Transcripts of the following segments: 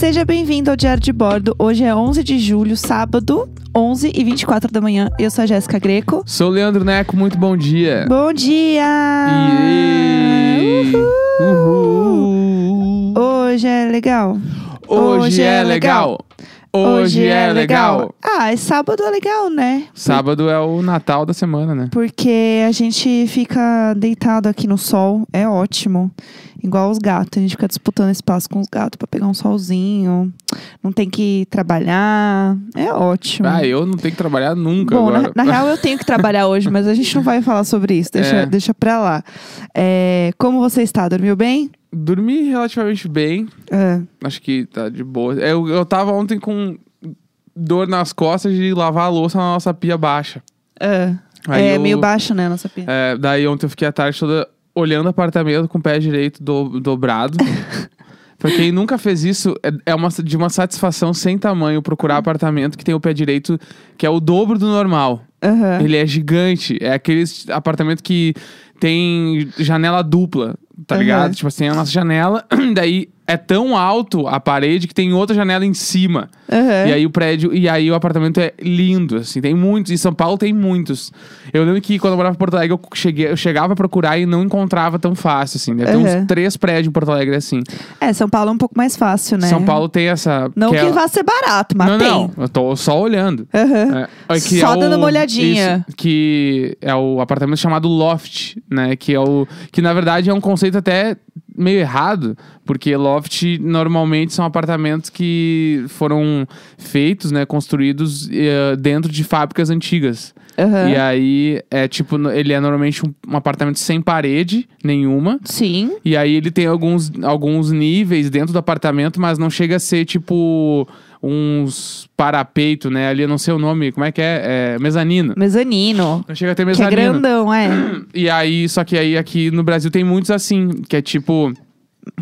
Seja bem-vindo ao Diário de Bordo. Hoje é 11 de julho, sábado, 11 e 24 da manhã. Eu sou a Jéssica Greco. Sou o Leandro Neco, muito bom dia. Bom dia! Iê! Uhul! Uhul! Hoje é legal. Hoje é legal. Hoje é legal. Ah, é sábado é legal, né? Sábado é o Natal da semana, né? Porque a gente fica deitado aqui no sol, é ótimo. Igual os gatos, a gente fica disputando espaço com os gatos pra pegar um solzinho. Não tem que trabalhar, é ótimo. Ah, eu não tenho que trabalhar nunca Bom, na, na real eu tenho que trabalhar hoje, mas a gente não vai falar sobre isso, deixa, É. deixa pra lá. É, como você está? Dormiu bem? Dormi relativamente bem. É. Acho que tá de boa. Eu, eu tava ontem com dor nas costas de lavar a louça na nossa pia baixa. É, Aí é eu- meio baixo, né, nossa pia. É, daí ontem eu fiquei a tarde toda olhando apartamento com o pé direito do- dobrado. pra quem nunca fez isso, é, é uma, de uma satisfação sem tamanho procurar apartamento que tem o pé direito que é o dobro do normal. Aham. Ele é gigante. É aquele apartamento que tem janela dupla, tá Aham. ligado? Tipo assim, a nossa janela, daí é tão alto a parede que tem outra janela em cima. Aham. E aí o prédio, e aí o apartamento é lindo, assim, tem muitos. Em São Paulo tem muitos. Eu lembro que quando eu morava em Porto Alegre, eu, cheguei, eu chegava a procurar e não encontrava tão fácil, assim. Deve ter Uhum. uns três prédios em Porto Alegre assim. É, São Paulo é um pouco mais fácil, né? São Paulo tem essa. Não que, é- vá ser barato, mas não, tem. não, eu tô só olhando. Aham. É, é que Só é o- dando uma olhadinha. isso, que é o apartamento chamado loft, né? Que é o que na verdade é um conceito até meio errado, porque loft normalmente são apartamentos que foram feitos, né, construídos eh, dentro de fábricas antigas. Aham. E aí é tipo, ele é normalmente um, um apartamento sem parede nenhuma. Sim. E aí ele tem alguns, alguns níveis dentro do apartamento, mas não chega a ser tipo uns parapeito, né? Ali eu não sei o nome, como é que é? É mezanino. Mezanino. Não chega a ter Que é mezanino. grandão, é. E aí, só que aí aqui no Brasil tem muitos assim, que é tipo.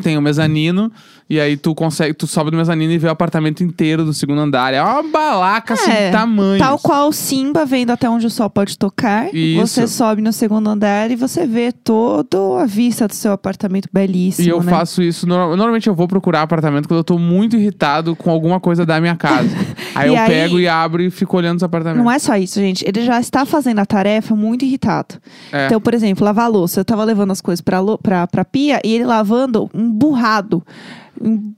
Tem o mezanino, e aí tu consegue, tu sobe no mezanino e vê o apartamento inteiro do segundo andar. É uma balaca assim, É, de tamanho. Tal qual Simba vendo até onde o sol pode tocar. Isso. Você sobe no segundo andar e você vê toda a vista do seu apartamento belíssimo. E eu né? faço isso. no- Normalmente eu vou procurar apartamento quando eu tô muito irritado com alguma coisa da minha casa. aí eu aí- pego e abro e fico olhando os apartamentos. Não é só isso, gente. Ele já está fazendo a tarefa muito irritado. É. Então, por exemplo, lavar a louça. Eu tava levando as coisas pra, pra, pra pia e ele lavando burrado, um-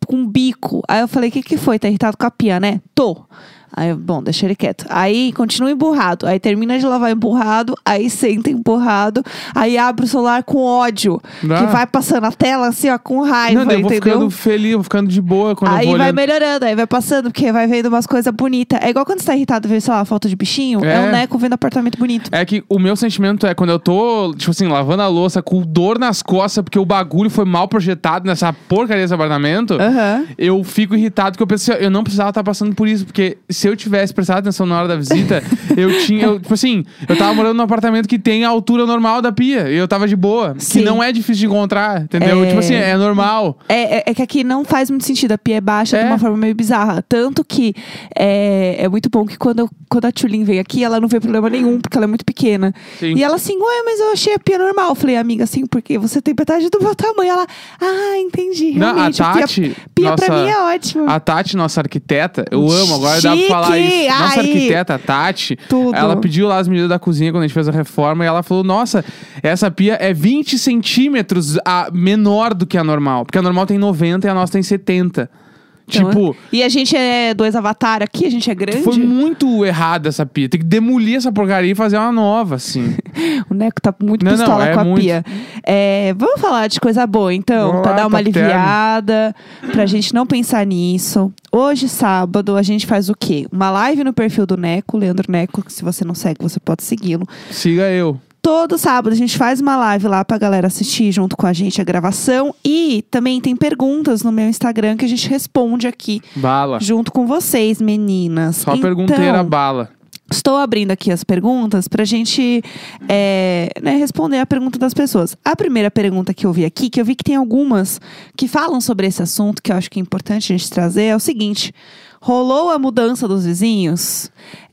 com um bico. Aí eu falei, o que que foi? Tá irritado com a pia, né? Tô. Aí, eu, bom, deixa ele quieto. Aí continua emburrado. Aí termina de lavar emburrado, aí senta emburrado, aí abre o celular com ódio. Ah. Que vai passando a tela assim, ó, com raiva, Não, eu vou entendeu? ficando feliz, eu vou ficando de boa quando eu Aí vou vai olhando. melhorando, aí vai passando, porque vai vendo umas coisas bonitas. É igual quando você tá irritado ver, sei lá, foto de bichinho. É, É. um neco vendo apartamento bonito. É que o meu sentimento é quando eu tô, tipo assim, lavando a louça com dor nas costas porque o bagulho foi mal projetado nessa porcaria desse apartamento, Aham. eu fico irritado porque eu penso, eu não precisava estar passando por isso, porque se eu tivesse prestado atenção na hora da visita, eu tinha, eu, tipo assim, eu tava morando num apartamento que tem a altura normal da pia, e eu tava de boa, Sim. que não é difícil de encontrar, entendeu? É. Tipo assim, é normal. É, é- é que aqui não faz muito sentido. A pia é baixa de É. uma forma meio bizarra. Tanto que é, é muito bom que quando, eu- quando a Tulin veio aqui, ela não vê problema nenhum, porque ela é muito pequena. Sim. E ela assim, ué, mas eu achei a pia normal. Eu falei, amiga, assim, porque você tem metade do meu tamanho. Ela, ah, entendi. Não, a Realmente, Tati, pia, pia pra nossa- mim é ótimo. A Tati, nossa arquiteta, eu amo, agora dá pra Chique! falar isso. Nossa Aí. arquiteta, a Tati, Tudo. ela pediu lá as medidas da cozinha quando a gente fez a reforma e ela falou: Nossa, essa pia é 20 centímetros a, menor do que a normal. Porque a normal tem 90 e a nossa tem 70. Então, tipo, E a gente é dois avatar aqui, a gente é grande. foi muito errado essa pia. Tem que demolir essa porcaria e fazer uma nova, assim. O Neco tá muito Não, não, pistola é com a muito. pia. É, vamos falar de coisa boa, então, Vamos pra dar uma term. aliviada, pra gente não pensar nisso. Hoje, sábado, a gente faz o quê? Uma live no perfil do Neco, Leandro Neco, que se você não segue, você pode segui-lo. Siga eu. Todo sábado a gente faz uma live lá pra galera assistir junto com a gente a gravação. E também tem perguntas no meu Instagram que a gente responde aqui Bala. junto com vocês, meninas. Só então, pergunteira bala. Estou abrindo aqui as perguntas pra gente é, né, responder a pergunta das pessoas. A primeira pergunta que eu vi aqui, que eu vi que tem algumas que falam sobre esse assunto, que eu acho que é importante a gente trazer, é o seguinte: rolou a mudança dos vizinhos?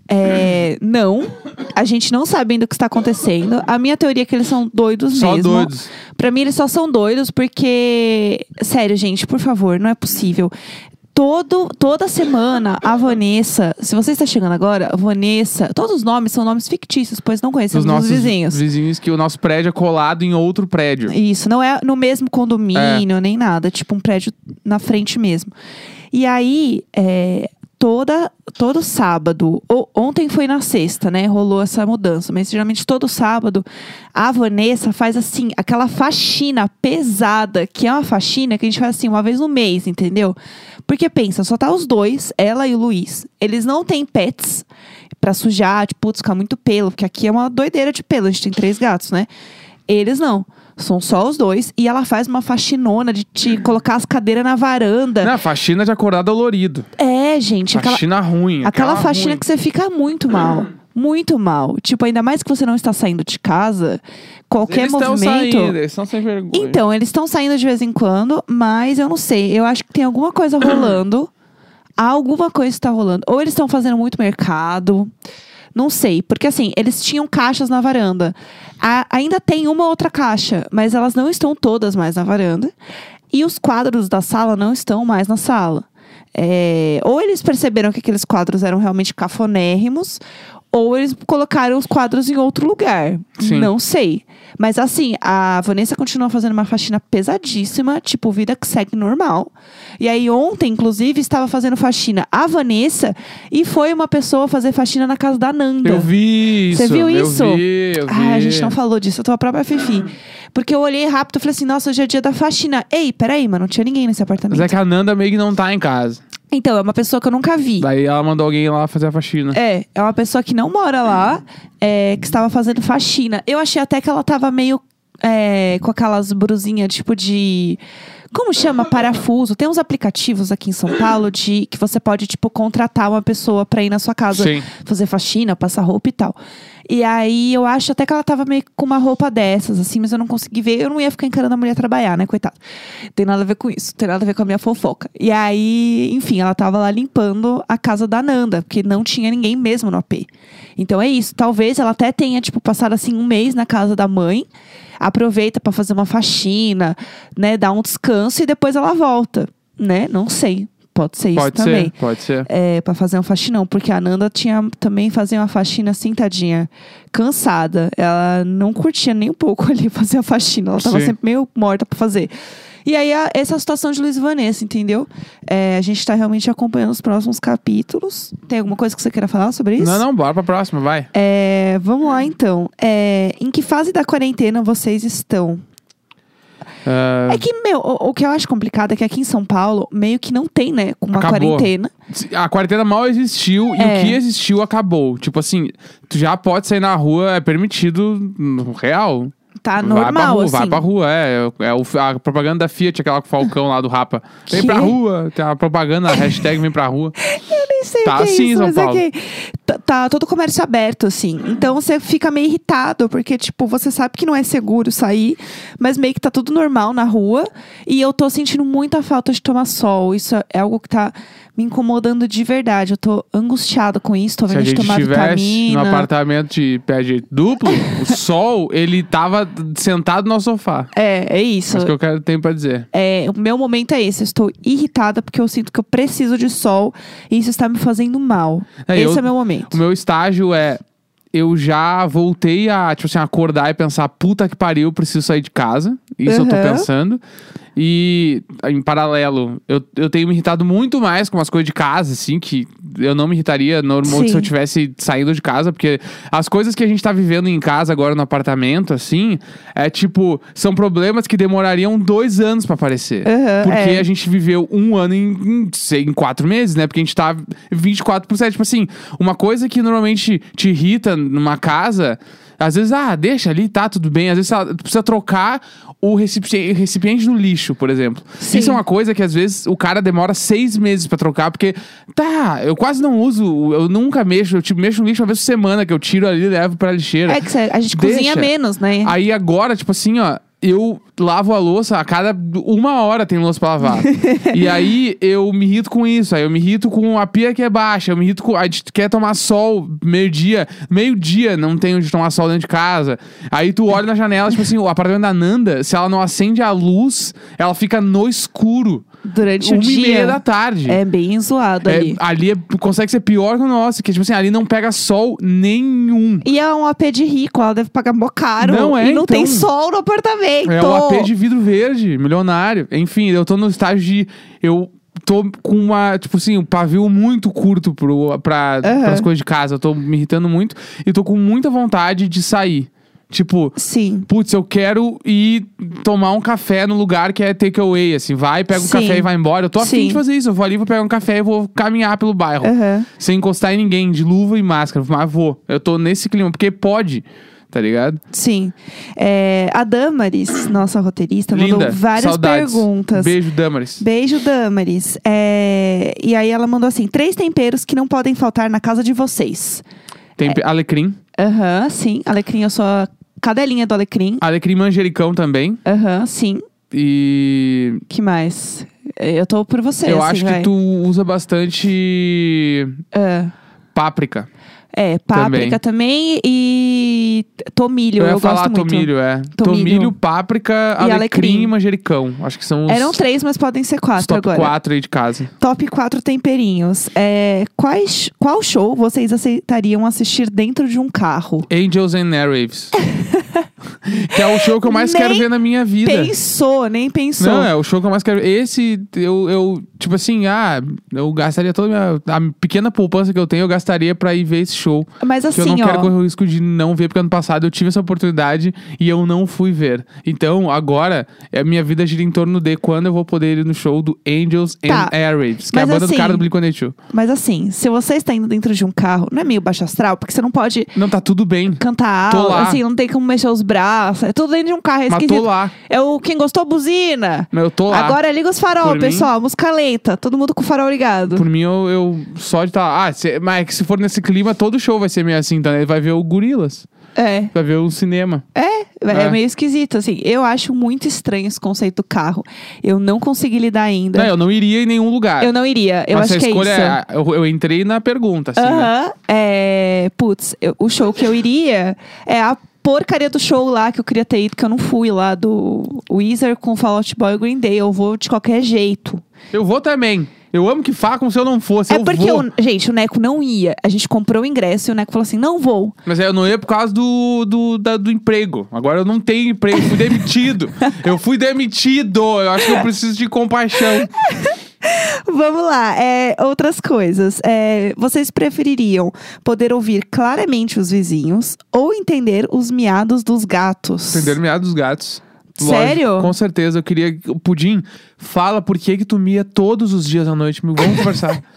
É, não, a gente não sabe ainda o que está acontecendo. A minha teoria é que eles são doidos Só mesmo. doidos. Pra mim, eles só são doidos porque. Sério, gente, por favor, não é possível. todo, toda semana, a Vanessa, se você está chegando agora, Vanessa, todos os nomes são nomes fictícios, pois não Os conhecemos os nossos vizinhos. vizinhos que o nosso prédio é colado em outro prédio. Isso, não é no mesmo condomínio, nem nada. Tipo um prédio na frente mesmo. E aí, é, toda, todo sábado, ou, ontem foi na sexta, né? Rolou essa mudança. Mas geralmente todo sábado, a Vanessa faz assim, aquela faxina pesada, que é uma faxina que a gente faz assim uma vez no mês, entendeu? Porque pensa, só tá os dois, ela e o Luiz. Eles não têm pets pra sujar, tipo, putz, ficar muito pelo, porque aqui é uma doideira de pelo, a gente tem três gatos, né? Eles não. São só os dois. E ela faz uma faxinona de te colocar as cadeiras na varanda. Não, faxina de acordar dolorido. É, gente. Aquela, Faxina ruim. aquela faxina ruim. que você fica muito mal. Muito mal. Tipo, ainda mais que você não está saindo de casa. Qualquer Eles movimento. saindo, eles estão sem vergonha. Então, eles estão saindo de vez em quando, mas eu não sei. Eu acho que tem alguma coisa rolando. alguma coisa está rolando. Ou eles estão fazendo muito mercado. Não sei. Porque assim, eles tinham caixas na varanda. A- ainda tem uma outra caixa, mas elas não estão todas mais na varanda. E os quadros da sala não estão mais na sala. É, ou eles perceberam que aqueles quadros eram realmente cafonérrimos, ou eles colocaram os quadros em outro lugar. Sim. Não sei. Mas assim, a Vanessa continua fazendo uma faxina pesadíssima, tipo, vida que segue normal. E aí, ontem, inclusive, estava fazendo faxina a Vanessa e foi uma pessoa fazer faxina na casa da Nanda. Eu vi isso. Você viu eu isso? vi, eu vi. Ah, a gente não falou disso, eu tô a própria Fifi. Porque eu olhei rápido e falei assim, nossa, hoje é dia da faxina. Ei, peraí, mas não tinha ninguém nesse apartamento. Mas é que a Nanda meio que não tá em casa. Então, é uma pessoa que eu nunca vi. Daí ela mandou alguém lá fazer a faxina. É, é uma pessoa que não mora lá, é, que estava fazendo faxina. Eu achei até que ela tava meio é, com aquelas brusinhas tipo de. Como chama? Parafuso. Tem uns aplicativos aqui em São Paulo de que você pode, tipo, contratar uma pessoa pra ir na sua casa Sim. fazer faxina, passar roupa e tal. E aí eu acho até que ela tava meio com uma roupa dessas, assim, mas eu não consegui ver. Eu não ia ficar encarando a mulher trabalhar, né, coitada. Tem nada a ver com isso, tem nada a ver com a minha fofoca. E aí, enfim, ela tava lá limpando a casa da Nanda, porque não tinha ninguém mesmo no AP. Então é isso. Talvez ela até tenha, tipo, passado assim um mês na casa da mãe, aproveita pra fazer uma faxina, né, dar um descanso e depois ela volta, né? Não sei. Pode ser isso Pode também ser, pode ser. é, para fazer um faxinão, porque a Nanda tinha também fazia uma faxina assim, tadinha, cansada. Ela não curtia nem um pouco ali fazer a faxina, ela tava Sim. sempre meio morta pra fazer. E aí, a- essa é a situação de Luiz e Vanessa, entendeu? É, a gente tá realmente acompanhando os próximos capítulos. Tem alguma coisa que você queira falar sobre isso? Não, não, bora pra próxima, vai. É, vamos lá, então. É, em que fase da quarentena vocês estão? Ah, É que, meu, o, o que eu acho complicado é que aqui em São Paulo, meio que não tem, né, uma Acabou. quarentena. a quarentena mal existiu e É. o que existiu acabou. Tipo assim, tu já pode sair na rua, é permitido no real. Tá vai pra normal, rua, assim. vai pra rua, é. É o- a propaganda da Fiat, aquela com o Falcão lá do Rapa. Vem Que? pra rua, tem a propaganda, a hashtag vem pra rua. nem sei Tá o que é em isso, São mas Paulo. é que tá, tá todo o comércio aberto, assim. Então você fica meio irritado, porque, tipo, você sabe que não é seguro sair, mas meio que tá tudo normal na rua. E eu tô sentindo muita falta de tomar sol. Isso é algo que tá me incomodando de verdade. Eu tô angustiada com isso, tô vendo de tomar vitamina. no apartamento de pé direito duplo, o sol, ele tava sentado no sofá. É, é isso. É isso que eu quero, tenho pra dizer. É, o meu momento é esse. Eu estou irritada porque eu sinto que eu preciso de sol e isso está me fazendo mal. É, esse eu- é o meu momento. O meu estágio é. Eu já voltei a, tipo assim, acordar e pensar, puta que pariu, preciso sair de casa. Isso eu tô pensando. E, em paralelo, eu, eu tenho me irritado muito mais com as coisas de casa, assim, que eu não me irritaria normalmente se eu tivesse saindo de casa, porque as coisas que a gente tá vivendo em casa agora no apartamento, assim, é tipo, são problemas que demorariam dois anos pra aparecer. Aham, porque é. a gente viveu um ano em, em, sei, em quatro meses, né? Porque a gente tá 24 por 7. Tipo assim, uma coisa que normalmente te irrita numa casa, às vezes, ah, deixa ali, tá, tudo bem. Às vezes precisa trocar o recipiente, do lixo, por exemplo. Sim. Isso é uma coisa que às vezes o cara demora seis meses pra trocar, porque, tá, eu quase não uso, eu nunca mexo, eu tipo, mexo no lixo uma vez por semana, que eu tiro ali e levo pra lixeira. É que a gente Deixa. cozinha menos, né? Aí agora, tipo assim, ó, eu lavo a louça a cada uma hora tem louça pra lavar. e aí eu me irrito com isso. Aí eu me irrito com a pia que é baixa. Eu me irrito com. A gente quer tomar sol meio-dia. Meio-dia não tem onde tomar sol dentro de casa. Aí tu olha na janela, tipo assim, o apartamento da Nanda, se ela não acende a luz, ela fica no escuro. Durante uma o dia. e meia da tarde. É bem zoado É, ali. ali é- consegue ser pior que o nosso, que tipo assim, ali não pega sol nenhum. E é um AP de rico, ela deve pagar mó caro. Não é, E não tem então. sol no apartamento. É um AP de vidro verde, milionário. Enfim, eu tô no estágio de. Eu tô com uma, tipo assim, um pavio muito curto pro, pra, Aham. pras coisas de casa. Eu tô me irritando muito e tô com muita vontade de sair. Tipo, Sim. putz, eu quero ir tomar um café no lugar que é takeaway, assim. Vai, pega um Sim. café e vai embora. Eu tô afim Sim. de fazer isso. Eu vou ali, vou pegar um café e vou caminhar pelo bairro. Aham. Sem encostar em ninguém, de luva e máscara. Mas vou. Eu tô nesse clima, porque pode, tá ligado? Sim. É, a Damaris, nossa roteirista, mandou Linda. várias Saudades. perguntas. Beijo, Damaris. Beijo, Damaris. É, E aí ela mandou assim: três temperos que não podem faltar na casa de vocês. Tem pe- alecrim. Aham, sim. Alecrim, eu sou a cadelinha do alecrim. Alecrim manjericão também. Aham, sim. E que mais? Eu tô por você, eu assim, acho vai. que tu usa bastante É. páprica. É, páprica também, e tomilho. eu Eu, falar gosto muito. tomilho, é. Tomilho. Tomilho, páprica, alecrim, alecrim. e manjericão. Acho que são os, Eram três, mas podem ser quatro top agora. 4 aí de casa. Top 4 temperinhos. É, quais, qual show vocês aceitariam assistir dentro de um carro? Angels and Airwaves. que é o show que eu mais Nem quero ver na minha vida. Pensou, nem pensou. Não, é o show que eu mais quero. Esse, eu, eu tipo assim, ah, eu gastaria toda a minha. A pequena poupança que eu tenho, eu gastaria pra ir ver esse show. Mas que eu assim, não quero ó. correr o risco de não ver, porque ano passado eu tive essa oportunidade e eu não fui ver. Então, agora, a minha vida gira em torno de quando eu vou poder ir no show do Angels Tá. and Airwaves, que é a Mas banda assim- do cara do Blink-182. Mas assim, se você está indo dentro de um carro, não é meio baixo astral? Porque você não pode Não, tá tudo bem. cantar Tô lá. assim, não tem como mexer os braços. É tudo dentro de um carro, é Mas esquisito. tô lá. É o quem gostou, buzina. Não, Eu tô lá. Agora liga os farol, Por mim- pessoal. Música lenta. Todo mundo com o farol ligado. Por mim, eu, eu só de estar. ah, se- mas é que se for nesse clima, todo show vai ser meio assim, então ele vai ver o Gorilas, É. vai ver o cinema. É, é, É. meio esquisito, assim. Eu acho muito estranho esse conceito do carro. Eu não consegui lidar ainda. Não, eu não iria em nenhum lugar. Eu não iria. Eu Mas acho que é escolha isso. é. Eu, eu entrei na pergunta, assim. né? Aham. É, putz, eu- o show que eu iria é a porcaria do show lá que eu queria ter ido, que eu não fui lá, do Weezer com Fall Out Boy e Green Day. Eu vou de qualquer jeito. Eu vou também. Eu amo que faça como se eu não fosse. é eu porque, vou. o- gente, o Neco não ia. A gente comprou o ingresso e o Neco falou assim: não vou. Mas eu não ia por causa do, do, da- do emprego. Agora eu não tenho emprego, fui demitido. eu fui demitido. Eu acho que eu preciso de compaixão. Vamos lá, é, outras coisas. É, vocês prefeririam poder ouvir claramente os vizinhos ou entender os miados dos gatos? Entender meado dos gatos. Sério? com certeza. Eu queria. O Pudim, fala por que que tu mia todos os dias à noite. Vamos conversar.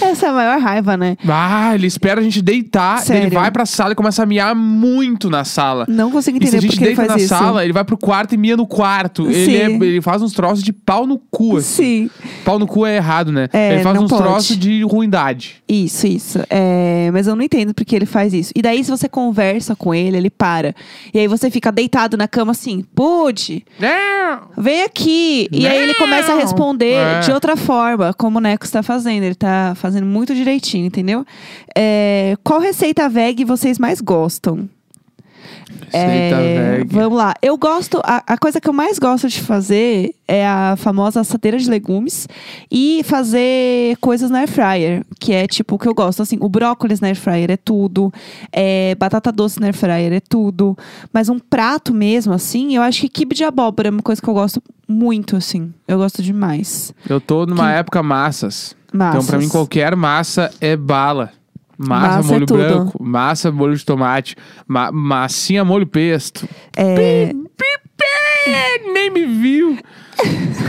Essa é a maior raiva, né? ah, ele espera a gente deitar. Sério? Ele vai pra sala e começa a miar muito na sala. Não consigo E se a entender gente por que deita na isso. sala, ele vai pro quarto e mia no quarto. Ele, é- ele faz uns troços de pau no cu, assim. Sim, Pau no cu é errado, né? É, ele faz uns pode. troços de ruindade. isso, isso. É, mas eu não entendo porque ele faz isso. E daí, se você conversa com ele, ele para. E aí você fica deitado na cama assim, pude, vem aqui. E aí ele começa a Não. responder É. de outra forma, como o Neco está fazendo. Ele tá fazendo muito direitinho, entendeu? É, qual receita veg vocês mais gostam? É. Vamos lá. Eu gosto. A, a coisa que eu mais gosto de fazer é a famosa assadeira de legumes e fazer coisas na air fryer, que é tipo o que eu gosto. Assim, o brócolis na air fryer é tudo, é, batata doce na air fryer é tudo. Mas um prato mesmo, assim, eu acho que quibe de abóbora é uma coisa que eu gosto muito, assim. Eu gosto demais. Eu tô numa Que- época massas. Massas. Então, pra mim, qualquer massa é bala. Massa, Massa é molho tudo. branco, massa, molho de tomate, ma massinha, molho pesto. É, É, nem me viu.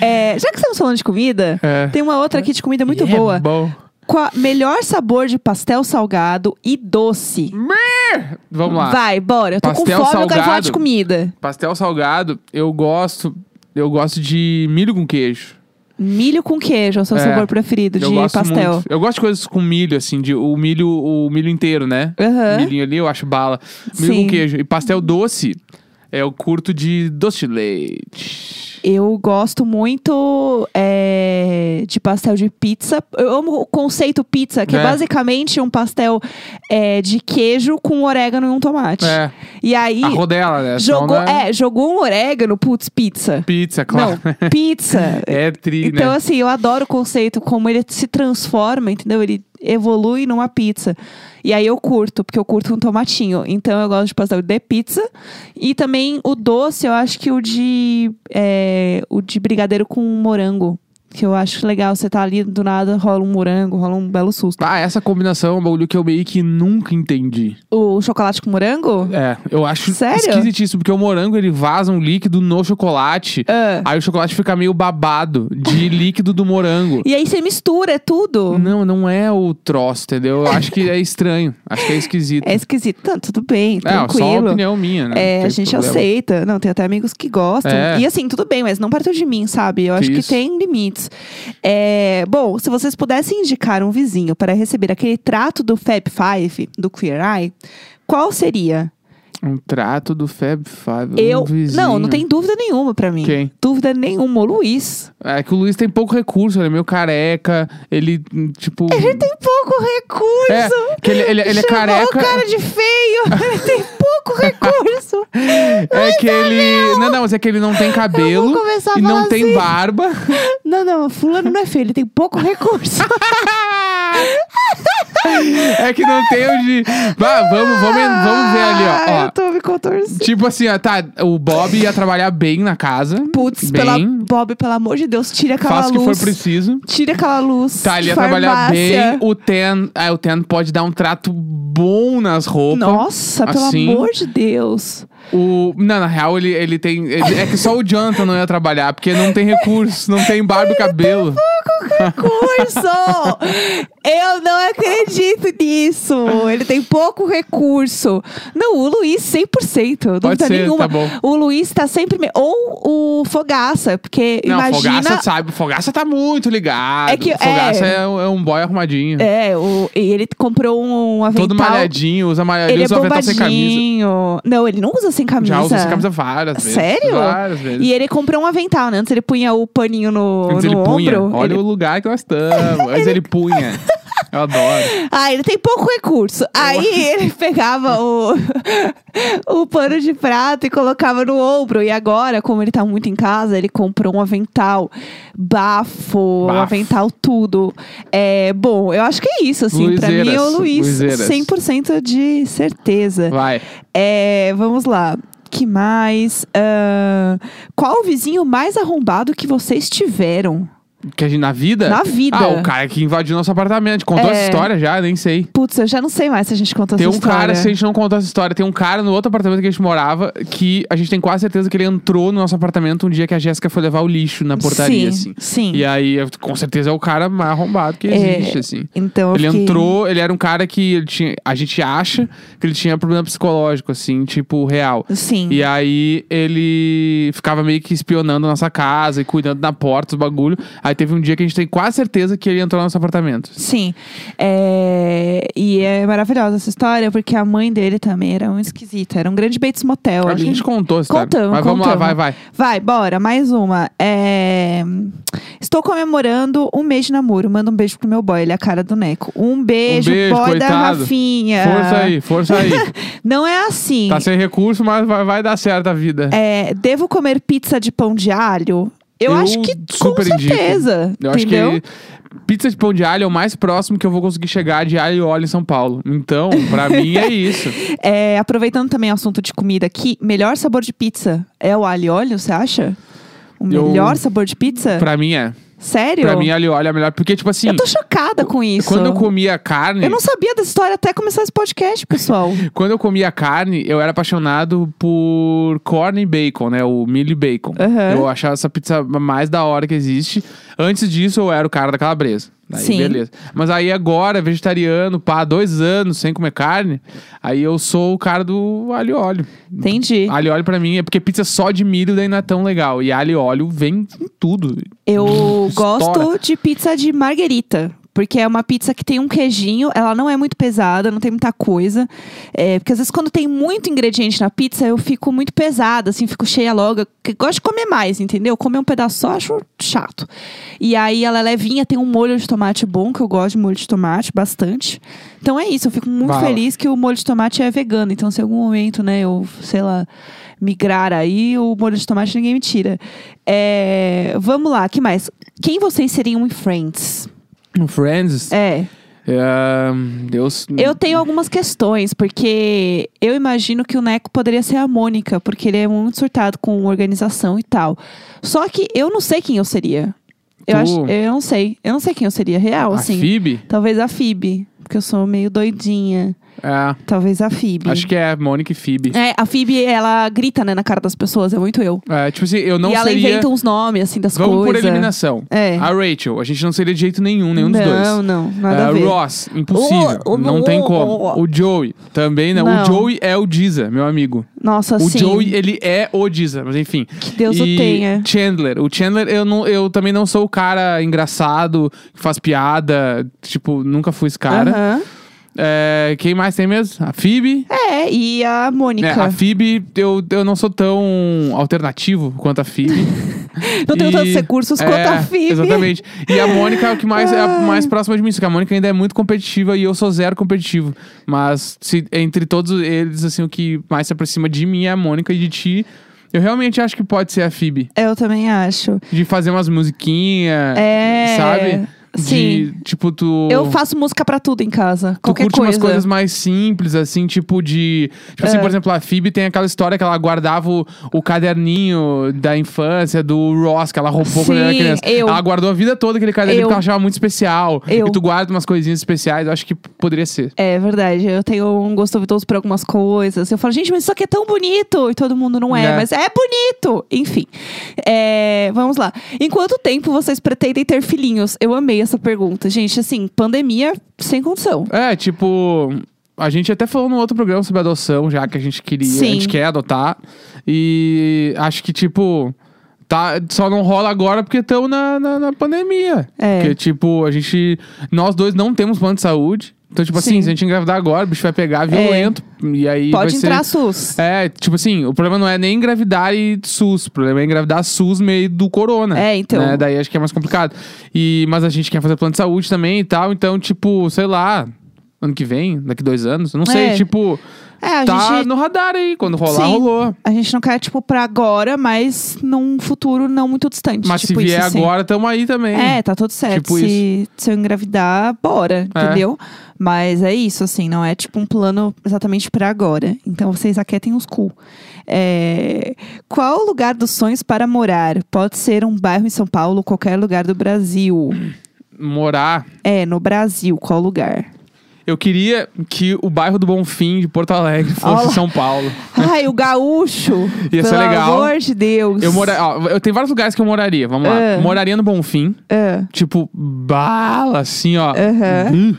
é, já que estamos falando de comida, É. tem uma outra aqui de comida muito É boa. bom. Qual, melhor sabor de pastel salgado e doce. Vamos lá. Vai, bora. Eu tô Pastel com fome, eu quero falar salgado. de comida. Pastel salgado, eu gosto. Eu gosto de milho com queijo. Milho com queijo é o seu É, sabor preferido de pastel. muito. Eu gosto de coisas com milho, assim, de o milho, o milho inteiro, né? Aham. Milhinho ali, eu acho bala. Milho Sim. com queijo. E pastel doce. Eu curto de doce de leite. Eu gosto muito é, de pastel de pizza. Eu amo o conceito pizza, que é, É. basicamente um pastel é, de queijo com orégano e um tomate. É. E aí, A rodela, né? Jogou, é é, jogou um orégano, putz, pizza. Pizza, claro. Não, pizza. É tri, Então, né? assim, eu adoro o conceito, como ele se transforma, entendeu? Ele evolui numa pizza. E aí eu curto, porque eu curto um tomatinho. Então eu gosto de pastel de pizza. E também o doce, eu acho que o de. é, o de brigadeiro com morango. Que eu acho legal. Você tá ali, do nada rola um morango, rola um belo susto. Ah, essa combinação é um bagulho que eu meio que nunca entendi. O chocolate com morango? É, eu acho Sério? esquisitíssimo, porque o morango ele vaza um líquido no chocolate. Ah. Aí o chocolate fica meio babado de líquido do morango. E aí você mistura, é tudo. Não, não é o troço, entendeu? Eu acho que é estranho. Acho que é esquisito. É esquisito. Não, tudo bem, É, só uma tranquilo. opinião minha, né? É, a gente problema. aceita. Não, tem até amigos que gostam. É. E assim, tudo bem, mas não perto de mim, sabe? Eu acho que Isso. tem limites. É, bom, se vocês pudessem indicar um vizinho para receber aquele trato do Fab Five, do Queer Eye, qual seria? Um trato do Fab Five. Eu. Um. Não, não tem dúvida nenhuma pra mim. Quem? Dúvida nenhuma, o Luiz. É que o Luiz tem pouco recurso, ele é meio careca, ele, hum, tipo. Ele tem pouco recurso. É, que ele, ele, ele é careca. o cara de feio. ele tem pouco recurso. É que ele. Não, não, mas é que ele não tem cabelo. E não falar tem assim. barba. Não, não, fulano não é feio, ele tem pouco recurso. É que não tem onde. Vá, vamos, vamos, vamos ver ali, ó. Ah, ó. Eu tô me contorcendo. Tipo assim, ó, tá. O Bob ia trabalhar bem na casa. Putz, bem. pela, Bob, pelo amor de Deus, tira aquela Faça o que for luz. preciso. Tira aquela luz. Tá, ele ia Farmácia. trabalhar bem. O Ten. Ah, o Ten pode dar um trato bom nas roupas. Nossa, pelo assim. amor de Deus. O, não, na real, ele, ele tem. ele- é que só o Jonathan não ia trabalhar, porque não tem recurso, não tem barba e cabelo. Recurso! Eu não acredito nisso. Ele tem pouco recurso. Não, o Luiz, 100%. Dúvida ser, nenhuma. tá bom. O Luiz tá sempre. me- Ou o Fogaça, porque Não, imagina. Fogaça sabe, Fogaça tá muito ligado. É que- Fogaça é. é, um- é um boy arrumadinho. É, o, e ele comprou um avental. Todo malhadinho, usa malhadinho, Ele é usa avental sem camisa. Não, ele não usa sem camisa. Já usa sem camisa várias vezes. Sério? Várias vezes. E ele comprou um avental, né? Antes ele punha o paninho no, Antes no ele punha. ombro. Olha Ele- o lugar que nós estamos. Antes ele punha. Eu adoro. Ah, ele tem pouco recurso. Aí ele pegava o, o pano de prato e colocava no ombro. E agora, como ele tá muito em casa, ele comprou um avental bafo, um avental tudo. É, bom, eu acho que é isso, assim. Pra mim é o Luizeiras, Luiz, Luizeiras. 100% de certeza. Vai. É, vamos lá. Que mais? Ah, qual o vizinho mais arrombado que vocês tiveram? Que a gente, na vida? Na vida. Ah, o cara que invadiu nosso apartamento. Contou É. essa história já? Nem sei. Putz, eu já não sei mais se a gente contou Tem essa um história. cara, se a gente não contou essa história, tem um cara no outro apartamento que a gente morava que a gente tem quase certeza que ele entrou no nosso apartamento um dia que a Jéssica foi levar o lixo na portaria, sim, assim. Sim. E aí, eu- com certeza é o cara mais arrombado que É, existe, assim. Então eu Ele fiquei- entrou, ele era um cara que ele tinha, a gente acha que ele tinha problema psicológico, assim, tipo, real. Sim. E aí ele ficava meio que espionando a nossa casa e cuidando da porta, os bagulho. Aí teve um dia que a gente tem quase certeza que ele entrou no nosso apartamento. Sim. É, E é maravilhosa essa história, porque a mãe dele também era um esquisita. Era um grande Bates Motel Acho que a gente contou essa história. Contamos, Mas vamos lá, contamos. vai, vai. Vai, bora, mais uma. É, Estou comemorando um mês de namoro. Manda um beijo pro meu boy, ele é a cara do Neco. Um beijo, beijo, boy da coitado. Rafinha. Força aí, força aí. Não é assim. tá sem recurso, mas vai, vai dar certo a vida. É, devo comer pizza de pão de alho? Eu, Eu acho que com super indico. certeza. Eu acho entendeu? que pizza de pão de alho é o mais próximo que eu vou conseguir chegar de alho e óleo em São Paulo. Então, pra mim é isso. É, aproveitando também o assunto de comida aqui, melhor sabor de pizza é o alho e óleo, você acha? O Eu- melhor sabor de pizza? Pra mim é. Sério? Pra mim, e óleo é melhor. Porque, tipo assim, Eu tô chocada com isso. quando eu comia carne. Eu não sabia dessa história até começar esse podcast, pessoal. Quando eu comia carne, eu era apaixonado por corn e bacon, né? O milho e bacon. Aham. Eu achava essa pizza mais da hora que existe. Antes disso, eu era o cara da calabresa. Daí, Sim. beleza. Mas aí agora, vegetariano, pá, dois anos sem comer carne, aí eu sou o cara do alho e óleo. Entendi. Alho e óleo pra mim é porque pizza só de milho daí não é tão legal. E alho e óleo vem em tudo. Eu gosto de pizza de marguerita. Porque é uma pizza que tem um queijinho, ela não é muito pesada, não tem muita coisa. É, porque às vezes quando tem muito ingrediente na pizza, eu fico muito pesada, assim, fico cheia logo. Eu gosto de comer mais, entendeu? Comer um pedaço só, acho chato. E aí ela é levinha, tem um molho de tomate bom, que eu gosto de molho de tomate bastante. Então é isso, eu fico muito Bala. feliz que o molho de tomate é vegano. Então, se em algum momento, né, eu, sei lá, migrar aí, o molho de tomate ninguém me tira. É, vamos lá, que mais? Quem vocês seriam em Friends? No Friends, É. é, Deus. Eu tenho algumas questões, porque eu imagino que o Neco poderia ser a Mônica, porque ele é muito surtado com organização e tal. Só que eu não sei quem eu seria. Eu, Tu? acho, eu não sei. Eu não sei quem eu seria real, A assim. Phoebe? Talvez a Phoebe, porque eu sou meio doidinha. É, Talvez a Phoebe. acho que é Mônica e Phoebe. É, a Phoebe, ela grita, né, na cara das pessoas, é muito eu. É, tipo assim, eu não e ela seria. inventa uns nomes, assim, das Vamos por coisas. eliminação. É. A Rachel, a gente não seria de jeito nenhum, nenhum dos dois. Não, não, nada É, a ver. Ross, impossível. Oh, oh, não tem oh, como. oh, oh. O Joey, também não. Não. O Joey é o Diza, meu amigo. Nossa, O sim. Joey, ele é o Diza, mas enfim. Que Deus e o tenha. Chandler. O Chandler, eu, não, eu também não sou o cara engraçado, que faz piada. Tipo, nunca fui esse cara. Aham. É, quem mais tem mesmo? A Phoebe. É, e a Mônica. É, a Phoebe, eu, eu não sou tão alternativo quanto a Phoebe. Não tenho E- tantos recursos quanto é, a Phoebe. Exatamente. E a Mônica é o que mais é a Ai. mais próxima de mim, só que a Mônica ainda é muito competitiva e eu sou zero competitivo. Mas se, entre todos eles, assim, o que mais se aproxima de mim é a Mônica e de ti. Eu realmente acho que pode ser a Phoebe. Eu também acho. De fazer umas musiquinhas, É. sabe? Sim. De, tipo, tu. Eu faço música pra tudo em casa. Tu Qualquer curte coisa. umas coisas mais simples, assim, tipo de. Tipo assim, É. por exemplo, a Phoebe tem aquela história que ela guardava o, o caderninho da infância do Ross, que ela roubou quando era Sim, criança. eu. Ela guardou a vida toda aquele caderninho Eu. porque ela achava muito especial. Eu. E tu guarda umas coisinhas especiais, eu acho que poderia ser. É verdade. Eu tenho um gosto duvidoso por algumas coisas. Eu falo, gente, mas isso aqui é tão bonito. E todo mundo não é, É. mas é bonito. Enfim. É, vamos lá. Em quanto tempo vocês pretendem ter filhinhos? Eu amei essa pergunta. Gente, assim, pandemia sem condição. É, tipo. A gente até falou no outro programa sobre adoção, já que a gente queria, Sim. a gente quer adotar. E acho que, tipo, tá, só não rola agora porque estamos na, na, na pandemia. É. Porque, tipo, a gente. Nós dois não temos plano de saúde. Então, tipo assim, Sim. se a gente engravidar agora, o bicho vai pegar violento. E aí vai Pode ser. entrar SUS. É, tipo assim, o problema não é nem engravidar e SUS, o problema é engravidar SUS meio do corona. É, então. né? Daí acho que é mais complicado. E, mas a gente quer fazer plano de saúde também e tal, então, tipo, sei lá, ano que vem, daqui dois anos, não sei, É. tipo, É, a tá gente. no radar aí, quando rolar, Sim. rolou. A gente não quer, tipo, pra agora, mas num futuro não muito distante. Mas tipo se vier isso, assim. agora, tamo aí também. É, tá tudo certo. Tipo se, se eu engravidar, bora, É. entendeu? Mas é isso, assim, não é tipo um plano exatamente pra agora. Então vocês aquietem os cu. É, Qual o lugar dos sonhos para morar? Pode ser um bairro em São Paulo, qualquer lugar do Brasil. Morar. É, no Brasil, qual lugar? Eu queria que o bairro do Bonfim de Porto Alegre fosse Olha. São Paulo. Ai, o gaúcho! Ia ser Pelo legal. amor de Deus. Eu, mora... ó, eu tenho vários lugares que eu moraria, vamos lá. É. Moraria no Bonfim, É. tipo, bala, assim, ó. Aham. Uh,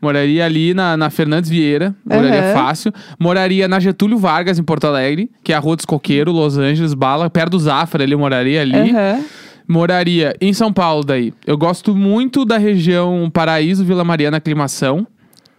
Moraria ali na, na Fernandes Vieira, moraria Aham. fácil. Moraria na Getúlio Vargas, em Porto Alegre, que é a Rua dos Coqueiros, Los Angeles, Bala, perto do Zafra, eu moraria ali. Aham. Moraria em São Paulo daí. Eu gosto muito da região Paraíso, Vila Mariana, Aclimação.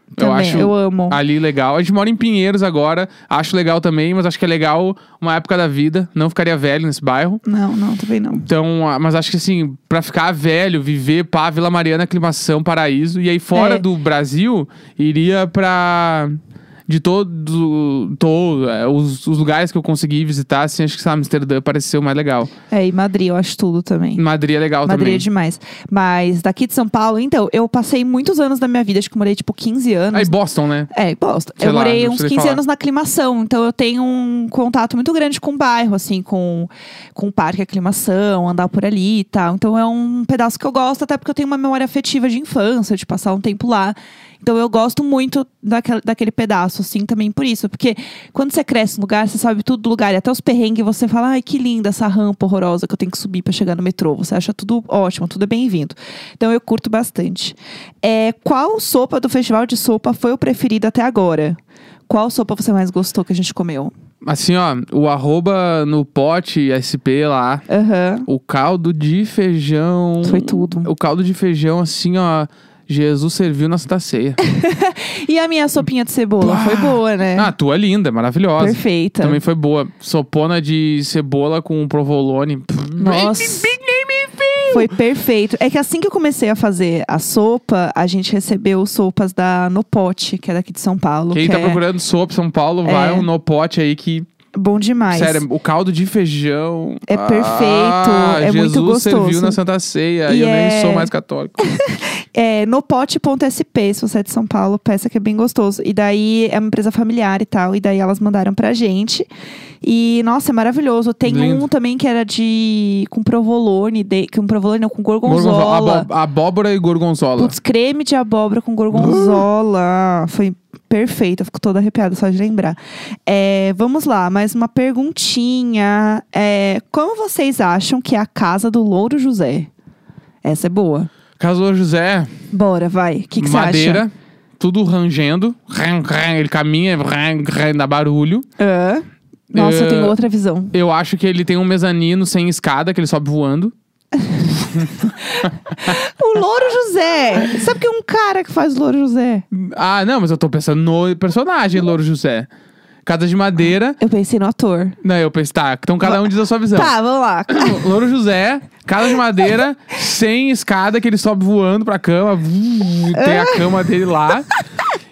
Eu Também, acho eu amo. ali legal. A gente mora em Pinheiros agora, acho legal também, mas acho que é legal uma época da vida. Não ficaria velho nesse bairro. Não, não, também não. Então, mas acho que assim, pra ficar velho, viver pá, Vila Mariana, Aclimação, Paraíso. E aí fora É. do Brasil, iria pra. De todo, todo é, os, os lugares que eu consegui visitar, assim, acho que sabe, Amsterdã pareceu mais legal. É, e Madrid, eu acho tudo também. Madrid é legal Madrid também. é demais. Mas daqui de São Paulo, então, eu passei muitos anos da minha vida, acho que eu morei tipo 15 anos. Aí Boston, né? É, Boston. Sei eu lá, morei uns sei 15 falar. anos na aclimação, então eu tenho um contato muito grande com o bairro, assim, com, com o parque aclimação, andar por ali e tal. Então é um pedaço que eu gosto, até porque eu tenho uma memória afetiva de infância, de passar um tempo lá. Então eu gosto muito daquele, daquele pedaço, assim, também por isso. Porque quando você cresce no lugar, você sabe tudo do lugar. E até os perrengues, você fala, ai, que linda essa rampa horrorosa que eu tenho que subir pra chegar no metrô. Você acha tudo ótimo, tudo é bem-vindo. Então eu curto bastante. É, qual sopa do festival de sopa foi o preferido até agora? Qual sopa você mais gostou que a gente comeu? Assim, ó, o arroba no pote SP lá, Aham. o caldo de feijão. Foi tudo. O caldo de feijão, assim, ó. Jesus serviu na Santa Ceia. E a minha sopinha de cebola foi boa, né? Ah, a tua é linda, maravilhosa. Perfeita. Também foi boa. Sopona de cebola com provolone. Nossa. Foi perfeito. É que assim que eu comecei a fazer a sopa, a gente recebeu sopas da No Pote, que é daqui de São Paulo. Quem que tá é procurando sopa em São Paulo, É. vai um no pote aí que. Bom demais. Sério, o caldo de feijão. É perfeito, Ah, é muito Jesus serviu gostoso. na Santa Ceia E eu é- nem sou mais católico. É nopote.sp, se você é de São Paulo, peça que é bem gostoso. E daí é uma empresa familiar e tal, e daí elas mandaram pra gente. E, nossa, é maravilhoso. Tem Lindo. um também que era de. com provolone, de, com provolone não, com Gorgonzola. gorgonzola. Abó- Abóbora e gorgonzola. Putz, creme de abóbora com gorgonzola. Foi perfeito, eu fico toda arrepiada só de lembrar. É, vamos lá, mais uma perguntinha. É, como vocês acham que é a casa do Louro José? Essa é boa. Casou José, Bora, vai. O que, que você acha? madeira, tudo rangendo. Ran, ran, ele caminha, ran, ran, dá barulho. Nossa, eu É, tenho outra visão. Eu acho que ele tem um mezanino sem escada, que ele sobe voando. O Louro José! Sabe que é um cara que faz o Louro José? Ah, não, mas eu tô pensando no personagem Louro José. Casa de madeira. Eu pensei no ator. Não, eu pensei, tá, então cada um diz a sua visão. Tá, vamos lá. Louro José, casa de madeira, sem escada, que ele sobe voando pra cama. Tem a cama dele lá.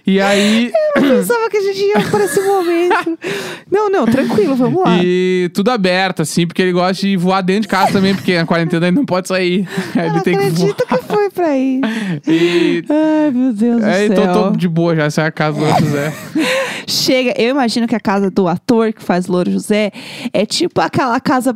E aí. Eu pensava que a gente ia por esse momento. Não, não, tranquilo, vamos lá. E tudo aberto, assim, porque ele gosta de voar dentro de casa também, porque na quarentena ele não pode sair. Eu ele não tem que voar. acredito que foi pra aí. E. Ai, meu Deus do É, céu. então tô de boa já, essa é a casa do Louro José. Chega, eu imagino que a casa do ator que faz Louro José é tipo aquela casa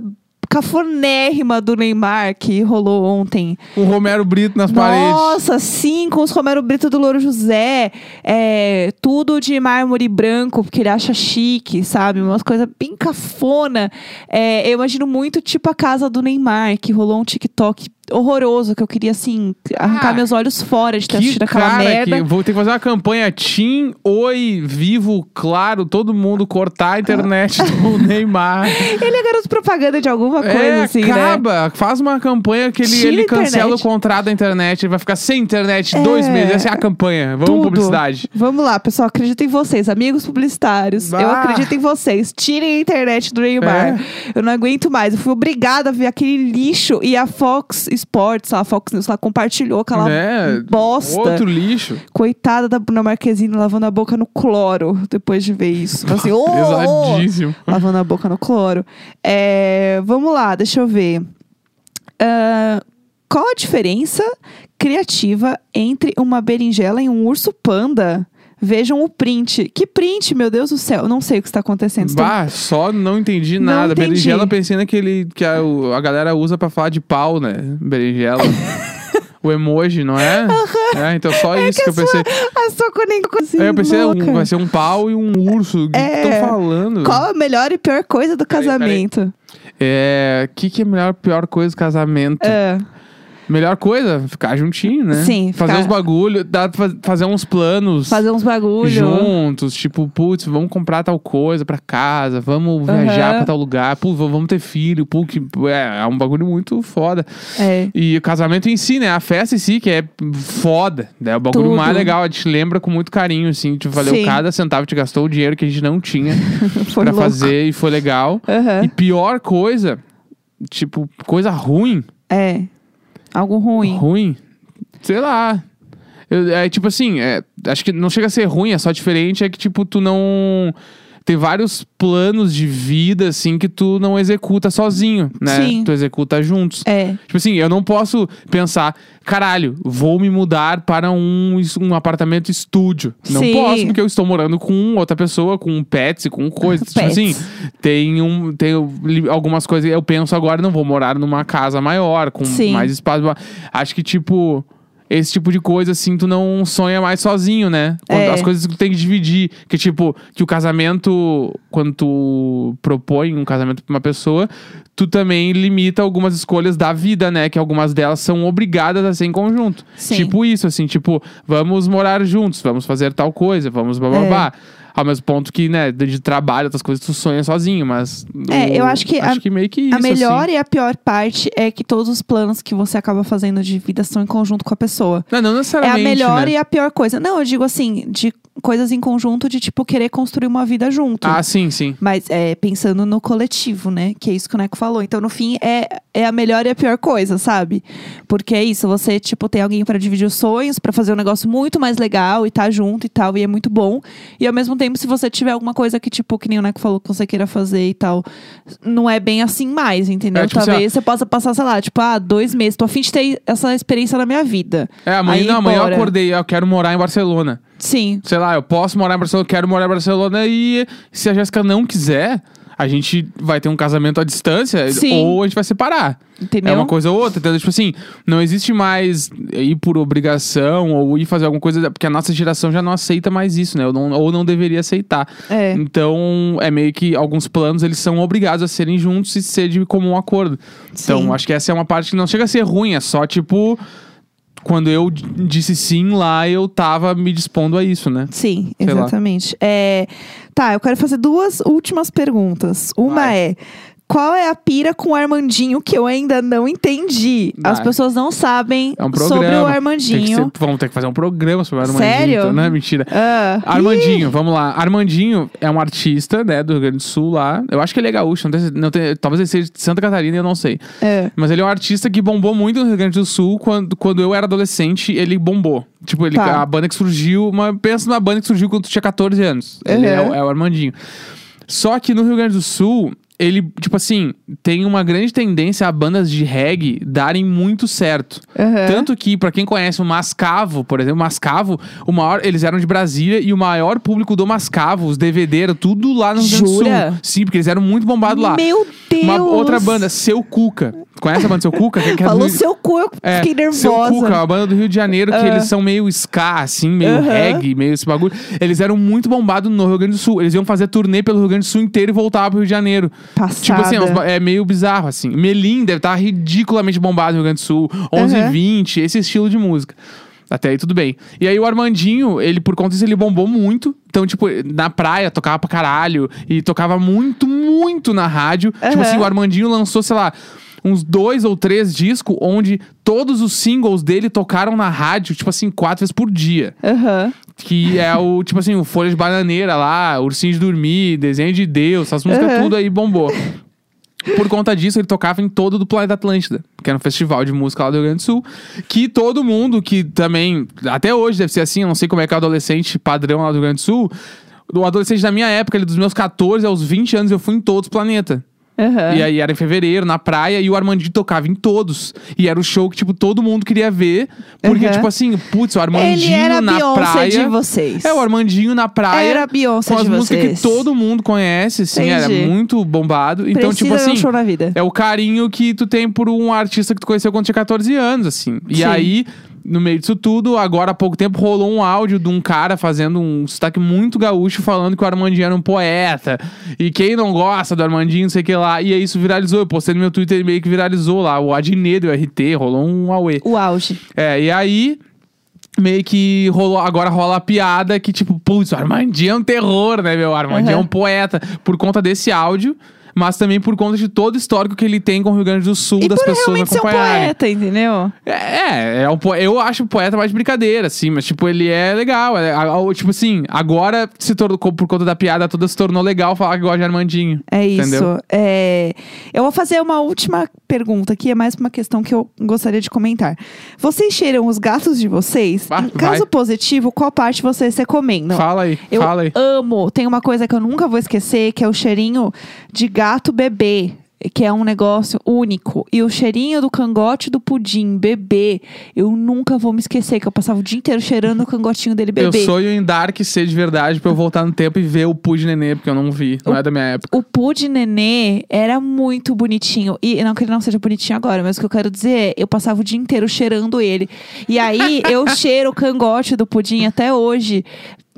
cafonérrima do Neymar que rolou ontem. O Romero Brito nas paredes. Nossa, sim, com os Romero Brito do Louro José. É, tudo de mármore branco, porque ele acha chique, sabe? Umas coisas bem cafona. É, eu imagino muito tipo a casa do Neymar, que rolou um TikTok horroroso, que eu queria, assim, arrancar Ah, meus olhos fora de ter assistido aquela merda. que vou ter que fazer uma campanha Tim, Oi, Vivo, Claro, todo mundo cortar a internet do Neymar. Ele é garoto propaganda de alguma coisa, é, assim, né? acaba, faz uma campanha que ele, Tira ele cancela internet. o contrato da internet, ele vai ficar sem internet dois É, meses. Essa é a campanha. Vamos Tudo. publicidade. Vamos lá, pessoal. Acredito em vocês, amigos publicitários. Eu Ah. acredito em vocês. Tirem a internet do Neymar. É. Eu não aguento mais. Eu fui obrigada a ver aquele lixo. E a Fox Sports, a Fox News, lá compartilhou aquela É, bosta. Outro lixo. Coitada da Bruna Marquezine lavando a boca no cloro depois de ver isso. Assim, ô, Pesadíssimo. lavando a boca no cloro. É, vamos lá, deixa eu ver. Ah, qual a diferença criativa entre uma berinjela e um urso panda? Vejam o print. Que print, meu Deus do céu? Eu não sei o que está acontecendo. Estou- Bah, só não entendi Não nada. entendi. Berinjela pensei naquele que a, a galera usa pra falar de pau, né? Berinjela. o emoji, não é? É, então só isso que, eu pensei. A sua conexão É, eu pensei, um, louca. vai ser um pau e um urso. O que É. estão falando? Qual a melhor e pior coisa do Peraí, casamento? É. O que, que é a melhor pior coisa do casamento? É. Melhor coisa? Ficar juntinho, né? Sim, Fazer ficar- uns bagulho, dá pra fa- fazer uns planos. Fazer uns bagulho. Juntos, tipo, putz, vamos comprar tal coisa pra casa, vamos viajar pra tal lugar, putz, vamos ter filho, putz, que é, é um bagulho muito foda. É. E o casamento em si, né? A festa em si, que é foda. É o bagulho Tudo. mais legal. A gente lembra com muito carinho, assim. Tipo, valeu Sim. cada centavo, te gastou o dinheiro que a gente não tinha pra louco. fazer e foi legal. Aham. E pior coisa, tipo, coisa ruim. É. Algo ruim. Ruim? Sei lá. Eu- é tipo assim, é, acho que não chega a ser ruim, é só diferente, é que tipo, tu não. Tem vários planos de vida, assim, que tu não executa sozinho, né? Sim. Tu executa juntos. É. Tipo assim, eu não posso pensar, caralho, vou me mudar para um, um apartamento estúdio. Não Sim. posso, porque eu estou morando com outra pessoa, com pets, com coisas. tipo assim, tem, um, tem algumas coisas eu penso agora, não vou morar numa casa maior, com Sim. mais espaço. Acho que, tipo. Esse tipo de coisa, assim, tu não sonha mais sozinho, né? Quando- É. As coisas que tu tem que dividir. Que, tipo, que o casamento, quando tu propõe um casamento pra uma pessoa, tu também limita algumas escolhas da vida, né? Que algumas delas são obrigadas a ser em conjunto. Sim. Tipo isso, assim, tipo, vamos morar juntos, vamos fazer tal coisa, vamos bababá. É. Ao mesmo ponto que, né, de trabalho, outras coisas, tu sonha sozinho, mas. É, eu acho que Acho a- que meio que isso. a melhor assim. e a pior parte é que todos os planos que você acaba fazendo de vida são em conjunto com a pessoa. Não, não É a necessariamente. melhor né? e a pior coisa. Não, eu digo assim, de coisas em conjunto de tipo querer construir uma vida junto. Ah, sim, sim. Mas é, pensando no coletivo, né? Que é isso que o Neco falou. Então, no fim, é, é a melhor e a pior coisa, sabe? Porque é isso, você, tipo, tem alguém pra dividir os sonhos, pra fazer um negócio muito mais legal e tá junto e tal, e é muito bom. E ao mesmo tempo, se você tiver alguma coisa que, tipo, que nem o Neco falou, que você queira fazer e tal, não é bem assim mais, entendeu? É, tipo assim, Talvez você possa passar, sei lá, tipo, ah, dois meses, tô a fim de ter essa experiência na minha vida. É, amanhã, Aí, não, amanhã eu bora. acordei, eu quero morar em Barcelona. Sim. Sei lá, eu posso morar em Barcelona, eu quero morar em Barcelona e se a Jéssica não quiser, a gente vai ter um casamento à distância Sim. ou a gente vai separar. Entendeu? É uma coisa ou outra, entendeu? Tipo assim, não existe mais ir por obrigação ou ir fazer alguma coisa, porque a nossa geração já não aceita mais isso, né? Ou não, ou não deveria aceitar. É. Então, é meio que alguns planos, eles são obrigados a serem juntos e ser de comum acordo. Então, Sim. acho que essa é uma parte que não chega a ser ruim, é só tipo... Quando eu disse sim lá, eu tava me dispondo a isso, né? Sim, Sei exatamente. É, tá, eu quero fazer duas últimas perguntas. Uma Vai. é. Qual é a pira com o Armandinho que eu ainda não entendi? As Vai. pessoas não sabem É um sobre o Tem Armandinho. ser- vamos ter que fazer um programa sobre o Armandinho. Sério? Então, não é mentira. Ah, Armandinho, vamos lá. Armandinho é um artista, né, do Rio Grande do Sul lá. Eu acho que ele é gaúcho, não tem, não tem- talvez ele seja de Santa Catarina, eu não sei. ih, é. Mas ele é um artista que bombou muito no Rio Grande do Sul. Quando, quando eu era adolescente, ele bombou. Tipo, ele, Tá. a banda que surgiu. Uma, pensa numa banda que surgiu quando tu tinha 14 anos. Ele é, Uhum. é o Armandinho. Só que no Rio Grande do Sul, ele, tipo assim, tem uma grande tendência a bandas de reggae darem muito certo. Aham. Tanto que, pra quem conhece o Mascavo, por exemplo, Mascavo, o maior, eles eram de Brasília e o maior público do Mascavo, os DVD, era tudo lá no Rio Grande do? Sul. Sim, porque eles eram muito bombados lá. Meu Deus! Uma outra banda, Seu Cuca. Conhece a banda Seu Cuca? Que, é do Falou Rio- seu cu, eu é, fiquei Seu nervosa. Cuca, uma banda do Rio de Janeiro, que Ah. eles são meio ska, assim, meio Aham. reggae, meio esse bagulho. Eles eram muito bombados no Rio Grande do Sul. Eles iam fazer turnê pelo Rio Grande do Sul inteiro e voltar pro Rio de Janeiro. Passada. Tipo assim, é meio bizarro, assim. Melim deve estar ridiculamente bombado no Rio Grande do Sul. 11 e Aham. 20, esse estilo de música. Até aí tudo bem. E aí o Armandinho, ele, por conta disso, ele bombou muito. Então, tipo, na praia tocava pra caralho. E tocava muito, muito na rádio. Tipo assim, o Armandinho lançou, sei lá, uns dois ou três discos onde todos os singles dele tocaram na rádio, tipo assim, quatro vezes por dia. Aham. Que é o, tipo assim, o Folha de Bananeira lá, Ursinho de Dormir, Desenho de Deus, essas músicas Aham. tudo aí bombou. Por conta disso, ele tocava em todo do Planeta Atlântida, que era um festival de música lá do Rio Grande do Sul. Que todo mundo que também, até hoje deve ser assim, eu não sei como é que é o adolescente padrão lá do Rio Grande do Sul. O adolescente da minha época, ali dos meus 14 aos 20 anos, eu fui em todos os Planeta. Aham. E aí era em fevereiro, na praia, e o Armandinho tocava em todos. E era o show que, tipo, todo mundo queria ver. Porque, Aham. tipo assim, putz, o Armandinho era na Beyoncé praia. de vocês. É, o Armandinho na praia. Era a Beyoncé com as de músicas vocês. que todo mundo conhece, assim, era Entendi. muito bombado. Então, Precisa tipo ver um assim. show na vida. É o carinho que tu tem por um artista que tu conheceu quando tinha 14 anos, assim. E Sim. aí, no meio disso tudo, agora há pouco tempo rolou um áudio de um cara fazendo um sotaque muito gaúcho falando que o Armandinho era um poeta. E quem não gosta do Armandinho, não sei o que lá. E aí isso viralizou. Eu postei no meu Twitter e meio que viralizou lá. O Adnet, o RT, rolou um auê. O auge. É, e aí. Meio que rolou, agora rola a piada que, tipo, putz, o Armandinho é um terror, né, meu? O Armandinho Uhum. é um poeta. Por conta desse áudio, mas também por conta de todo o histórico que ele tem com o Rio Grande do Sul, E das pessoas realmente ser um acompanharem. poeta, entendeu? É, é, é um po- eu acho o poeta mais de brincadeira, assim, mas, tipo, ele é legal. é- tipo assim, agora, se tornou, por conta da piada toda, se tornou legal falar que gosta de Armandinho. É isso. Entendeu? É, Eu vou fazer uma última pergunta, que é mais uma questão que eu gostaria de comentar. Vocês cheiram os gatos de vocês? Ah, em caso vai. positivo, qual parte vocês recomendam? Fala aí, Eu fala aí. amo. Tem uma coisa que eu nunca vou esquecer, que é o cheirinho de gato bebê. Que é um negócio único. E o cheirinho do cangote do pudim, bebê. Eu nunca vou me esquecer, que eu passava o dia inteiro cheirando o cangotinho dele Eu bebê. sonho em Dark ser de verdade pra eu voltar no tempo e ver o Pud Nenê, porque eu não vi, não é da minha época. O Pud Nenê era muito bonitinho. E não que ele não seja bonitinho agora, mas o que eu quero dizer é, eu passava o dia inteiro cheirando ele. E aí eu cheiro o cangote do pudim até hoje.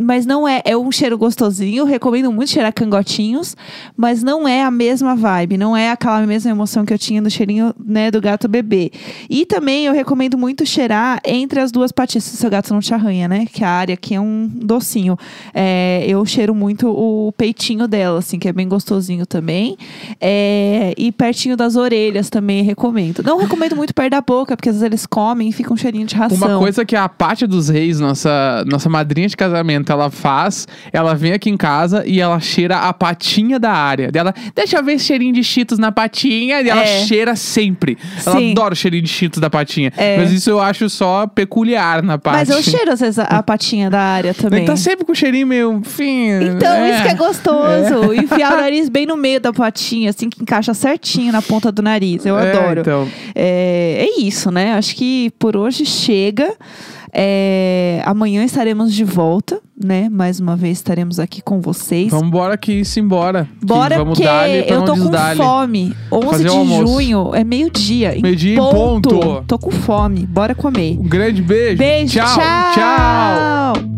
Mas não é. É um cheiro gostosinho. Recomendo muito cheirar cangotinhos, mas não é a mesma vibe. Não é aquela mesma emoção que eu tinha no cheirinho, né, do gato bebê. E também eu recomendo muito cheirar entre as duas patinhas, se seu gato não te arranha, né? Que a área aqui é um docinho. É, eu cheiro muito o peitinho dela, assim, que é bem gostosinho também. É, e pertinho das orelhas também recomendo. Não recomendo muito perto da boca, porque às vezes eles comem e fica um cheirinho de ração. Uma coisa que a Pátia dos Reis, nossa, nossa madrinha de casamento, ela faz, ela vem aqui em casa e ela cheira a patinha da área. Dela, deixa eu ver esse cheirinho de cheetos na patinha. E ela É. cheira sempre. Ela Sim. adora o cheirinho de cheetos da patinha. É. Mas isso eu acho só peculiar na Pátia. Mas eu cheiro às vezes a, patinha da área também. Ele tá sempre com o cheirinho meio fino. Então, isso que é gostoso. Enfiar o nariz bem no meio da patinha, assim, que encaixa certinho na ponta do nariz. Eu É, adoro. então. É, é isso, né? Acho que por hoje chega. É, amanhã estaremos de volta, né? Mais uma vez estaremos aqui com vocês. Vamos embora que isso embora. Que Bora, vamos porque dar-lhe pra eu tô com fome. 11 Fazer de junho é meio-dia. Meio-dia em ponto. Tô com fome. Bora comer. Um grande beijo. Beijo, tchau. tchau. tchau.